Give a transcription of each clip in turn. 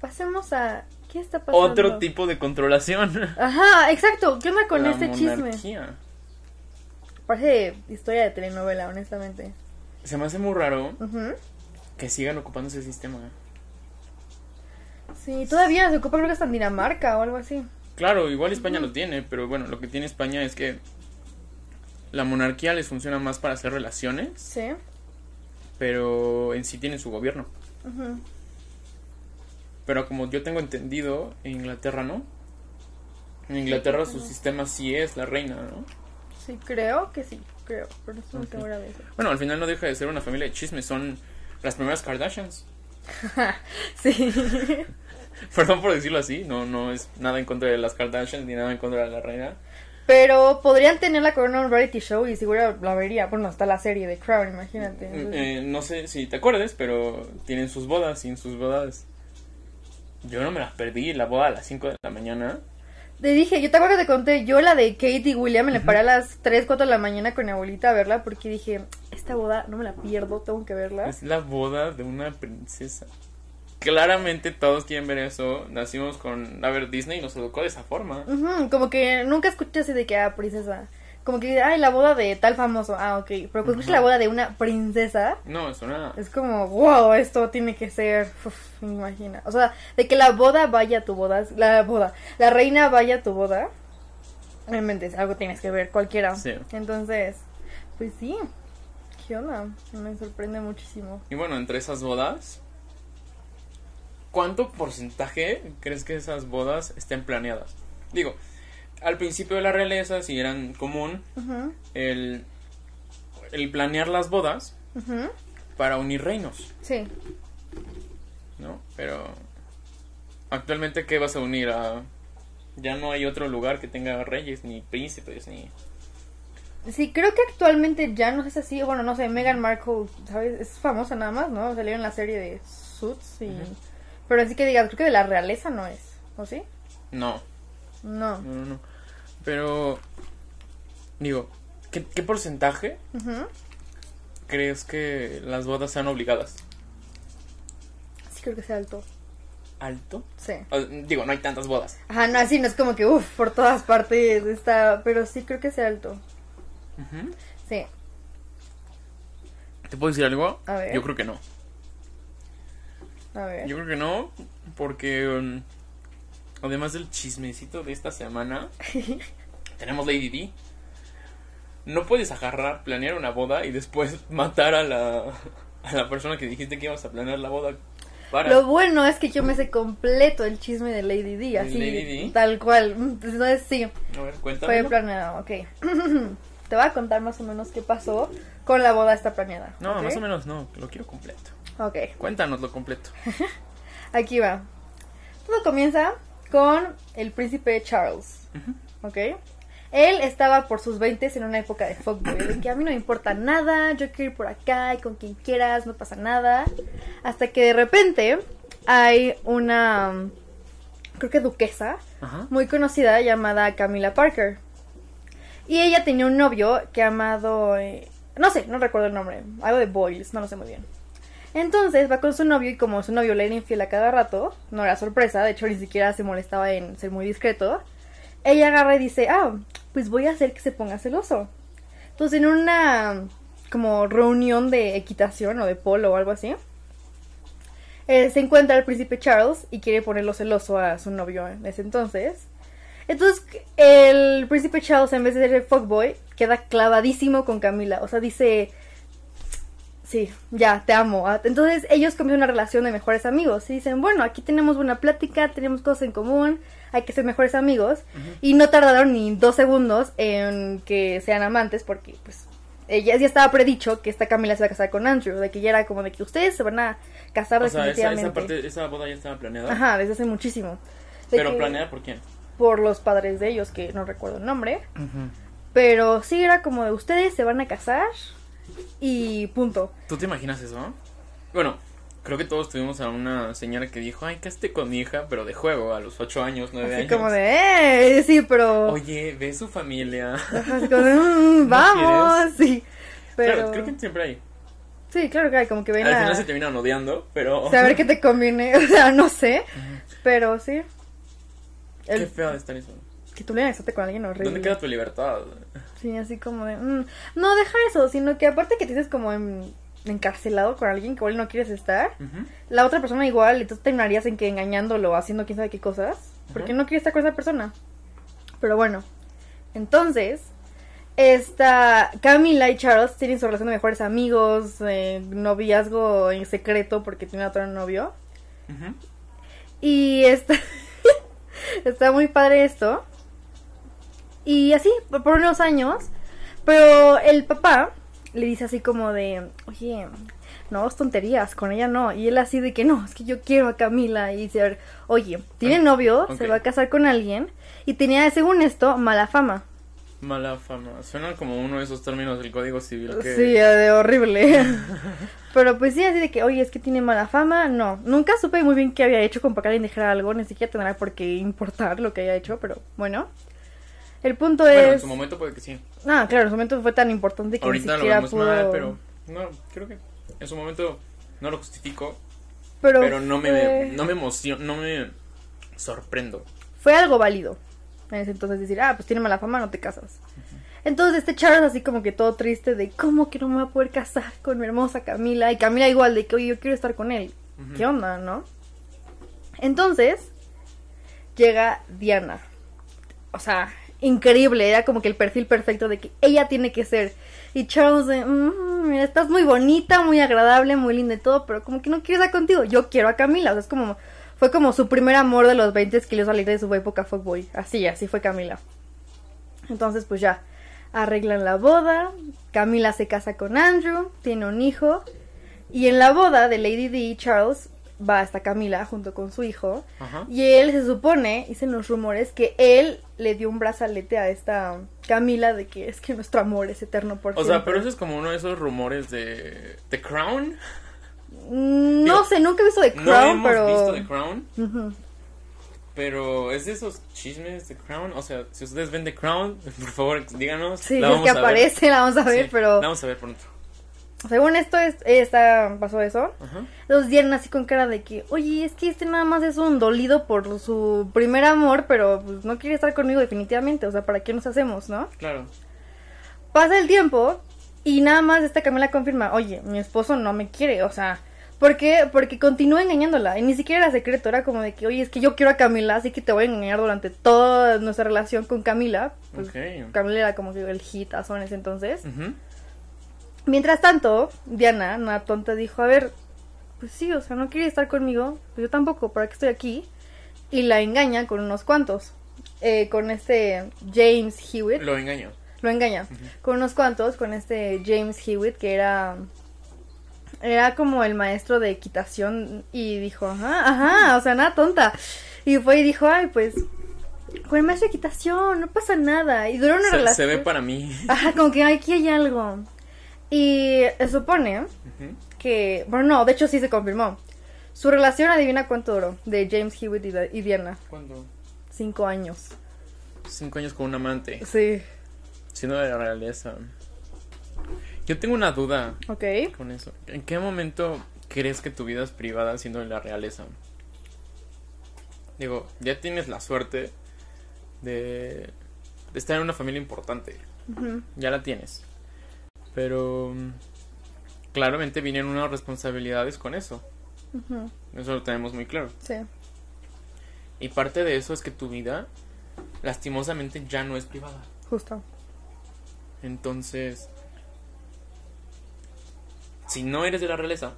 pasemos a... ¿Qué está pasando? Otro tipo de controlación. Ajá, exacto. ¿Qué onda con La este chisme? monarquía. Parece historia de telenovela, honestamente. Se me hace muy raro que sigan ocupando ese sistema. Sí, todavía se ocupa creo que hasta en Dinamarca o algo así. Claro, igual España lo tiene, pero bueno, lo que tiene España es que la monarquía les funciona más para hacer relaciones, Sí. pero en sí tienen su gobierno. Ujú. Pero como yo tengo entendido, en Inglaterra no. En Inglaterra su sistema sí es la reina, ¿no? Sí, creo que sí, creo, pero no. Bueno, al final no deja de ser una familia de chismes, son las primeras Kardashians. Sí. Perdón por decirlo así, no, no es nada en contra de las Kardashians ni nada en contra de la reina. Pero podrían tener la corona en un reality show y seguro la vería. Bueno, está la serie de Crown, imagínate. Entonces, Eh, no sé si te acuerdas, pero tienen sus bodas, sin sus bodas. Yo no me las perdí, la boda a las 5 de la mañana. Te dije, yo te acuerdo que te conté, yo la de Kate y William me le paré a las 3, 4 de la mañana con mi abuelita a verla porque dije, esta boda no me la pierdo, tengo que verla. Es la boda de una princesa. Claramente todos quieren ver eso. Nacimos con... A ver, Disney nos educó de esa forma. Como que nunca escuché así de que, ah, princesa. Como que, ay, la boda de tal famoso. Ah, ok. Pero cuando escuchas la boda de una princesa, No, es una... es como, wow, esto tiene que ser. Uf, me imagina. O sea, de que la boda vaya a tu boda. La boda. La reina vaya a tu boda. Realmente algo tienes que ver, cualquiera. Sí. Entonces, pues sí. ¿Qué onda? Me sorprende muchísimo. Y bueno, entre esas bodas... ¿Cuánto porcentaje crees que esas bodas estén planeadas? Digo, al principio de la realeza, si eran común, el, el planear las bodas para unir reinos, Sí. ¿no? Pero actualmente, ¿qué vas a unir? A, ya no hay otro lugar que tenga reyes, ni príncipes, ni... Sí, creo que actualmente ya no es así. Bueno, no sé, Meghan Markle, ¿sabes? Es famosa nada más, ¿no? Salió en la serie de Suits y... Pero así que digas, creo que de la realeza no es, ¿o sí? No, No. no, no, no. Pero, digo, ¿qué, qué porcentaje crees que las bodas sean obligadas? Sí, creo que sea alto. ¿Alto? Sí. O- digo, no hay tantas bodas. Ajá, no, así no es como que, uff, por todas partes está... Pero sí creo que sea alto. Sí. ¿Te puedo decir algo? A ver. Yo creo que no. A ver. Yo creo que no, porque um, además del chismecito de esta semana, tenemos Lady D. No puedes agarrar, planear una boda y después matar a la, a la persona que dijiste que ibas a planear la boda. Para. Lo bueno es que yo me sé completo el chisme de Lady D, así, Lady D? tal cual. Entonces sí, A ver, fue cuéntame. planeado, ok. Te voy a contar más o menos qué pasó con la boda esta planeada. No, más o menos no, lo quiero completo. Ok, Cuéntanos lo completo. aquí va. Todo comienza con el príncipe Charles, ¿ok? Él estaba por sus 20 en una época de fuckboy, de que a mí no me importa nada, yo quiero ir por acá y con quien quieras, no pasa nada. Hasta que de repente hay una, creo que duquesa, Ajá. muy conocida llamada Camila Parker. Y ella tenía un novio que amado, eh, no sé, no recuerdo el nombre, algo de Boyles, no lo sé muy bien. Entonces va con su novio y como su novio le era infiel a cada rato, no era sorpresa, de hecho ni siquiera se molestaba en ser muy discreto, ella agarra y dice, ah, pues voy a hacer que se ponga celoso. Entonces en una como reunión de equitación o de polo o algo así, eh, se encuentra el príncipe Charles y quiere ponerlo celoso a su novio en ese entonces. Entonces el príncipe Charles en vez de ser el fuckboy queda clavadísimo con Camila, o sea, dice, sí, ya, te amo. Ah, Entonces ellos comienzan una relación de mejores amigos y dicen, bueno, aquí tenemos buena plática, tenemos cosas en común, hay que ser mejores amigos. Y no tardaron ni dos segundos en que sean amantes porque pues ella ya estaba predicho que esta Camila se va a casar con Andrew, de que ya era como de que ustedes se van a casar O sea, esa, definitivamente. esa, parte, esa boda ya estaba planeada. Ajá, desde hace muchísimo. De Pero planeada por quién? Por los padres de ellos, que no recuerdo el nombre. Pero sí era como de ustedes se van a casar y punto. ¿Tú te imaginas eso? Bueno, creo que todos tuvimos a una señora que dijo, ay, casate con mi hija, pero de juego, a los 8 años, 9 Así años. como de, eh, sí, pero... Oye, ve su familia. Así como de, "Mm, ¿No vamos, sí. Pero... Claro, creo que siempre hay. Sí, claro que hay, como que ven Al a... final se terminan odiando, pero... saber qué te conviene, o sea, no sé. Pero sí. Qué El- feo de estar eso. Que tú le estarte con alguien horrible. ¿Dónde queda tu libertad? Sí, así como de... mm, No, deja eso, sino que aparte que te dices como en- encarcelado con alguien que igual no quieres estar, la otra persona igual, entonces terminarías en que engañándolo haciendo quién sabe qué cosas, porque no quieres estar con esa persona. Pero bueno, entonces, esta Camila y Charles tienen su relación de mejores amigos, eh, noviazgo en secreto porque tiene otro novio. Y está, está muy padre esto. Y así, por unos años. Pero el papá le dice así como de, oye, no, es tonterías, con ella no. Y él así de que no, es que yo quiero a Camila. Y dice, oye, tiene Ah, novio, se va a casar con alguien. Y tenía, según esto, mala fama. Mala fama. Suena como uno de esos términos del Código Civil que... Sí, de horrible. Pero pues sí, así de que, oye, es que tiene mala fama. No, nunca supe muy bien qué había hecho con que alguien dijera algo. Ni siquiera tendrá por qué importar lo que haya hecho, pero bueno. El punto Bueno, en es... su momento puede que sí. Ah, claro, en su momento fue tan importante que Ahorita ni lo vemos pudo... mal, pero... No, creo que en su momento no lo justifico, Pero, pero no me, no me emociono, no me sorprendo. fue algo válido. En ese entonces decir, ah, pues tiene mala fama, no te casas. Entonces este Charles así como que todo triste de cómo que no me voy a poder casar con mi hermosa Camila. Y Camila igual de que, oye, yo quiero estar con él. ¿Qué onda, no? Entonces llega Diana. O sea, increíble, era como que el perfil perfecto de que ella tiene que ser. Y Charles de, "Mm, mira, estás muy bonita, muy agradable, muy linda y todo, pero como que no quiero estar contigo. Yo quiero a Camila, o sea, es como, fue como su primer amor de los 20 que le salir de su época fuckboy. Así, así fue Camila. Entonces, pues ya, arreglan la boda, Camila se casa con Andrew, tiene un hijo, y en la boda de Lady D, Charles va hasta Camila junto con su hijo, Ajá. y él se supone, dicen los rumores, que él le dio un brazalete a esta Camila de que es que nuestro amor es eterno por O sea, pero eso es como uno de esos rumores de The Crown. Mm, No Digo, sé, nunca he visto The no Crown, hemos pero... visto The Crown, pero es de esos chismes de Crown. O sea, si ustedes ven The Crown, por favor, díganos. Sí, la es vamos que a ver. aparece, la vamos a ver, Sí, pero La vamos a ver pronto. Según esto es, esta, pasó eso. Ajá. Los dieron así con cara de que, oye, es que este nada más es un dolido por su primer amor, pero pues no quiere estar conmigo definitivamente, o sea, ¿para qué nos hacemos, no? Claro. Pasa el tiempo y nada más esta Camila confirma, oye, mi esposo no me quiere, o sea, ¿por qué? Porque continúa engañándola y ni siquiera era secreto, era como de que, oye, es que yo quiero a Camila, así que te voy a engañar durante toda nuestra relación con Camila. Pues. Camila era como que el hitazo en ese entonces. Mientras tanto, Diana, una tonta, dijo, a ver, pues sí, o sea, no quiere estar conmigo, pues yo tampoco, ¿para qué estoy aquí? Y la engaña con unos cuantos. Eh, con este James Hewitt. Lo engaño. Lo engaña. Con unos cuantos, con este James Hewitt, que era. Era como el maestro de equitación. Y dijo, ajá, ajá, o sea, nada tonta. Y fue y dijo, ay, pues. Con el maestro de equitación, no pasa nada. Y duró una Se, relación. se ve para mí. Ajá, como que aquí hay algo. Y se supone Ujú. que. Bueno, no, de hecho sí se confirmó. Su relación, adivina cuánto duró, de James Hewitt y, y Diana. ¿Cuándo? Cinco años. Cinco años con un amante. Sí. Siendo de la realeza. Yo tengo una duda Ok. con eso. ¿En qué momento crees que tu vida es privada siendo de la realeza? Digo, ya tienes la suerte de, de estar en una familia importante. Ya la tienes. Pero mm, claramente vienen unas responsabilidades con eso. Eso lo tenemos muy claro. Sí. Y parte de eso es que tu vida, lastimosamente, ya no es privada. Justo. Entonces, si no eres de la realeza,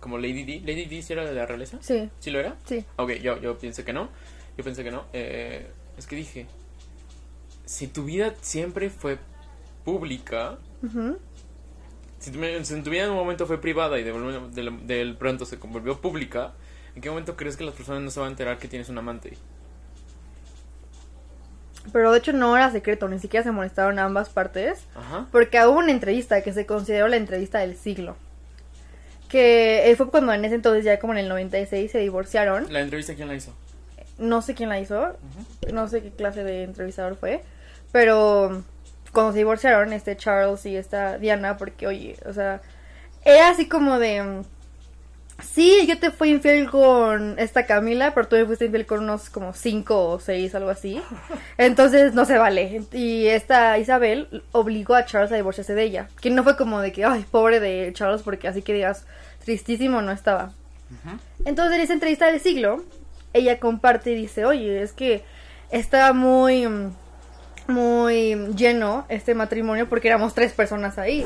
como Lady D, ¿Lady D sí era de la realeza? Sí, ¿Sí lo era? sí. Ok, yo, yo pensé que no. Yo pensé que no. Eh, es que dije, si tu vida siempre fue pública, si si tu vida en un momento fue privada y de, pronto se volvió pública, ¿en qué momento crees que las personas no se van a enterar que tienes un amante? Pero de hecho no era secreto, ni siquiera se molestaron ambas partes. Ajá. Porque hubo una entrevista que se consideró la entrevista del siglo. Que eh, fue cuando en ese entonces, ya como en el 96, se divorciaron. ¿La entrevista quién la hizo? No sé quién la hizo, no sé qué clase de entrevistador fue. Pero cuando se divorciaron, este Charles y esta Diana, porque oye, o sea, era así como de... mm, Sí, yo te fui infiel con esta Camila, pero tú me fuiste infiel con unos como cinco o seis, algo así. Entonces no se vale. Y esta Isabel obligó a Charles a divorciarse de ella. Que no fue como de que, ay, pobre de Charles, porque así que digas, tristísimo no estaba. Entonces en esa entrevista del siglo, ella comparte y dice, oye, es que estaba muy, muy lleno este matrimonio porque éramos tres personas ahí.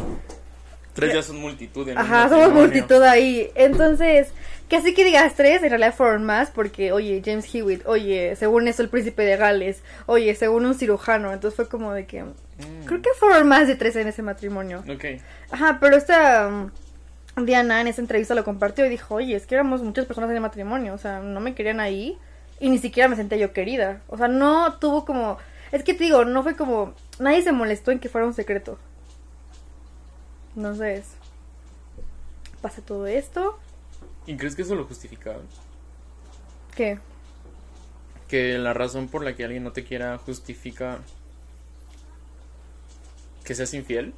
Tres ya son multitud. En Ajá, somos multitud ahí. Entonces, que así que digas tres, en realidad fueron más, porque, oye, James Hewitt, oye, según eso el príncipe de Gales, oye, según un cirujano, entonces fue como de que, Mm, creo que fueron más de tres en ese matrimonio. Ok. Ajá, pero esta mm, Diana en esa entrevista lo compartió y dijo, oye, es que éramos muchas personas en el matrimonio, o sea, no me querían ahí y ni siquiera me sentía yo querida. O sea, no tuvo como, es que te digo, no fue como, nadie se molestó en que fuera un secreto. Entonces, pasa todo esto. ¿Y crees que eso lo justifica? ¿Qué? Que la razón por la que alguien no te quiera justifica que seas infiel.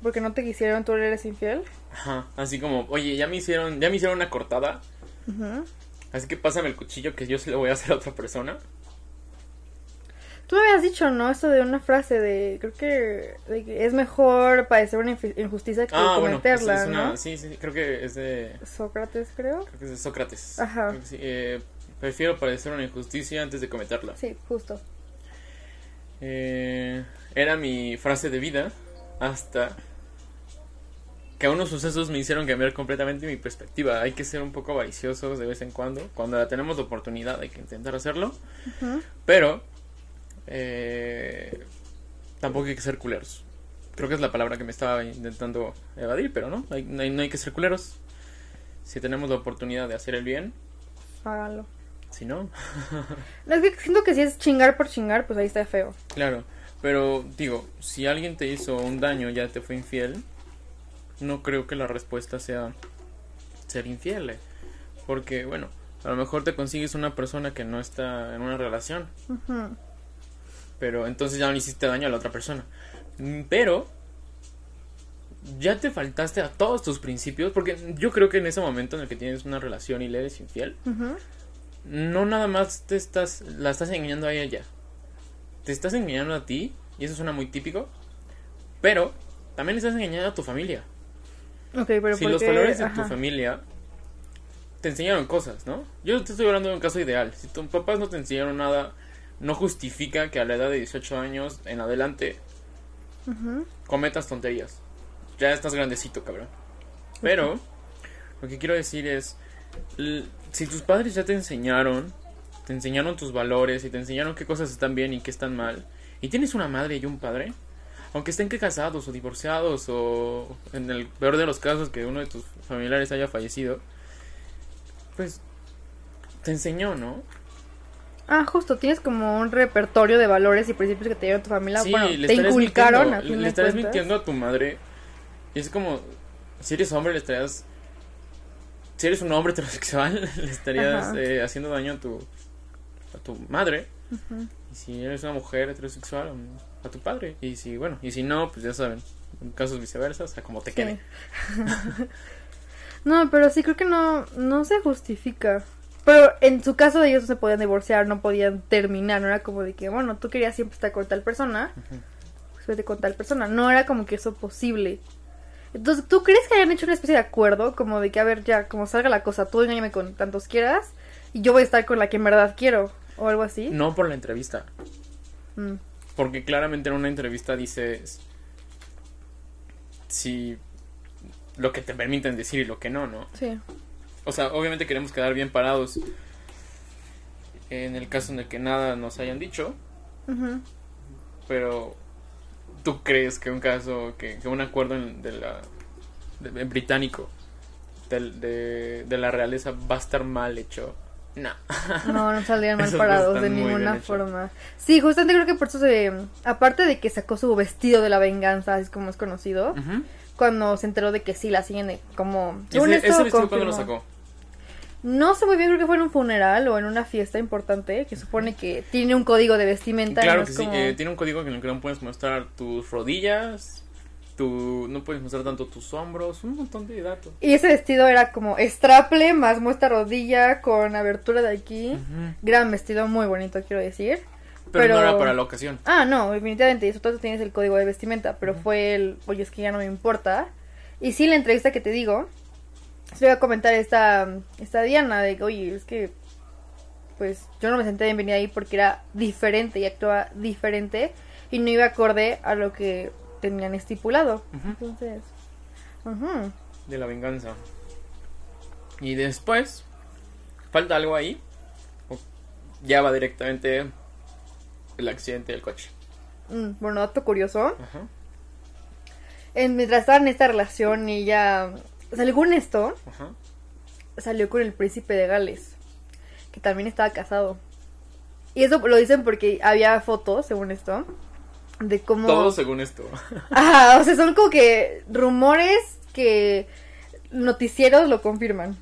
Porque no te quisieron, tú eres infiel. Ajá. Así como, oye, ya me hicieron, ya me hicieron una cortada. Ujú. Así que pásame el cuchillo que yo se lo voy a hacer a otra persona. Tú me habías dicho, ¿no? Esto de una frase de, creo que, de que es mejor padecer una injusticia que Ah, bueno, es, cometerla, es una, ¿no? sí, sí, creo que es de, Sócrates, creo. creo que es de Sócrates. Ajá. Sí, eh, prefiero padecer una injusticia antes de cometerla. Sí, justo. Eh, era mi frase de vida hasta que unos sucesos me hicieron cambiar completamente mi perspectiva. Hay que ser un poco avariciosos de vez en cuando. Cuando tenemos la oportunidad hay que intentar hacerlo. Pero eh, tampoco hay que ser culeros. Creo que es la palabra que me estaba intentando evadir, pero no, hay- no hay, no hay que ser culeros. Si tenemos la oportunidad de hacer el bien, Hágalo. si no, No, es que siento que si es chingar por chingar, pues ahí está feo. Claro, pero digo, si alguien te hizo un daño, ya te fue infiel, no creo que la respuesta sea ser infiel. eh. Porque, bueno, a lo mejor te consigues una persona que no está en una relación, Ujú. Pero entonces ya no le hiciste daño a la otra persona. Mm, Pero ya te faltaste a todos tus principios, porque yo creo que en ese momento en el que tienes una relación y le eres infiel, no nada más te estás la estás engañando a ella. Te estás engañando a ti y eso suena muy típico pero también estás engañando a tu familia. Ok, pero si ¿por los valores de tu familia te enseñaron cosas no yo te estoy hablando de un caso ideal. Si tus papás no te enseñaron nada no justifica que a la edad de 18 años en adelante cometas tonterías. Ya estás grandecito, cabrón. Pero, lo que quiero decir es, si tus padres ya te enseñaron, te enseñaron tus valores y te enseñaron qué cosas están bien y qué están mal, y tienes una madre y un padre, aunque estén que casados o divorciados o en el peor de los casos que uno de tus familiares haya fallecido, pues te enseñó, ¿no? Ah, justo, tienes como un repertorio de valores y principios que te dieron tu familia. Sí, bueno, te inculcaron a le cuentas. mintiendo a tu madre. Y es como, si eres hombre, le estarías. Si eres un hombre heterosexual, le estarías eh, haciendo daño a tu, a tu madre. Y si eres una mujer heterosexual, um, a tu padre. Y si, bueno, y si no, pues ya saben, en casos viceversa, o sea, como te Sí. quede. no, pero sí creo que no, no se justifica. Pero en su caso ellos no se podían divorciar, no podían terminar, no era como de que, bueno, tú querías siempre estar con tal persona, pues vete con tal persona. No era como que eso posible. Entonces, ¿tú crees que hayan hecho una especie de acuerdo? Como de que, a ver, ya, como salga la cosa, tú engáñame con tantos quieras y yo voy a estar con la que en verdad quiero, o algo así. No por la entrevista. Mm. Porque claramente en una entrevista dices si lo que te permiten decir y lo que no, ¿no? Sí. O sea, obviamente queremos quedar bien parados en el caso en el que nada nos hayan dicho, pero ¿tú crees que un caso, que, que un acuerdo en- de la, de- en británico de, de la realeza va a estar mal hecho? No. No, no salían mal parados de ninguna forma. Sí, justamente creo que por eso se... Aparte de que sacó su vestido de la venganza, así es como es conocido, cuando se enteró de que sí, la siguen de- como... Ese, vestido cuando lo sacó. No sé muy bien, creo que fue en un funeral o en una fiesta importante, que supone que tiene un código de vestimenta. y Claro no que sí, como- eh, tiene un código en el que no puedes mostrar tus rodillas, tu, no puedes mostrar tanto tus hombros, un montón de datos. Y ese vestido era como straple más muestra rodilla con abertura de aquí. Gran vestido, muy bonito, quiero decir. Pero, Pero- no era para la ocasión. Ah, no, definitivamente, y eso todo tienes el código de vestimenta, pero fue el, oye, es que ya no me importa. Y sí, la entrevista que te digo, se iba a comentar esta, esta Diana de que, oye, es que, pues, yo no me senté bienvenida ahí porque era diferente y actuaba diferente y no iba acorde a lo que tenían estipulado. Entonces. De la venganza. Y después, ¿falta algo ahí? ¿O ya va directamente el accidente del coche? Mm, bueno, dato curioso. En, mientras estaban en esta relación y ella, según esto, Ajá. salió con el príncipe de Gales, que también estaba casado. Y eso lo dicen porque había fotos, según esto, de cómo... Todo según esto. Ajá, o sea, son como que rumores que noticieros lo confirman.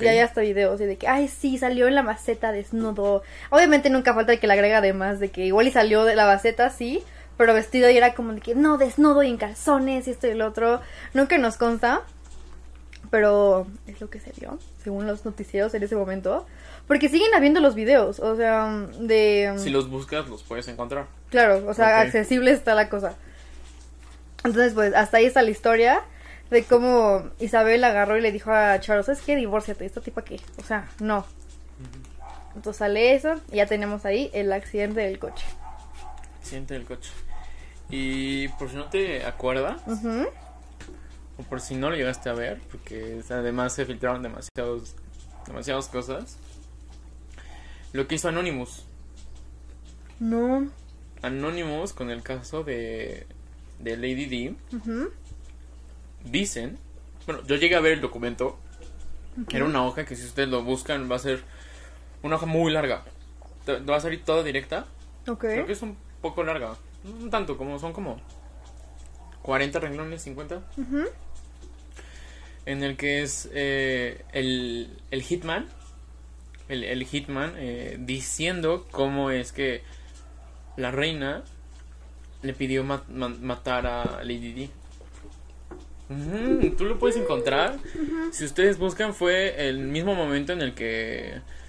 Y hay hasta videos y de que, ay, sí, salió en la maceta desnudo. Obviamente nunca falta el que le agrega además de que igual y salió de la maceta, sí, pero vestido y era como de que, no, desnudo y en calzones y esto y el otro. Nunca nos consta, pero es lo que se vio, según los noticieros en ese momento. Porque siguen habiendo los videos, o sea, de... Si los buscas, los puedes encontrar. Claro, o sea, Ok. accesible está la cosa. Entonces, pues, hasta ahí está la historia de cómo Isabel agarró y le dijo a Charles, es que divórciate, esta tipa qué? O sea, no. Entonces sale eso y ya tenemos ahí el accidente del coche. Accidente del coche. Y por si no te acuerdas, Ujú. O por si no lo llegaste a ver, porque además se filtraron demasiados, demasiadas cosas. Lo que hizo Anonymous. No. Anonymous con el caso de, de Lady D. Dicen, bueno, yo llegué a ver el documento. Era una hoja que si ustedes lo buscan va a ser una hoja muy larga. Va a salir toda directa. Ok. Creo que es un poco larga. No tanto, como son como 40 renglones, 50. Ujú. En el que es eh, el, el Hitman. El, el Hitman eh, diciendo cómo es que la reina le pidió ma- ma- matar a Lady Di. Ujú, Tú lo puedes encontrar. Si ustedes buscan, fue el mismo momento en el que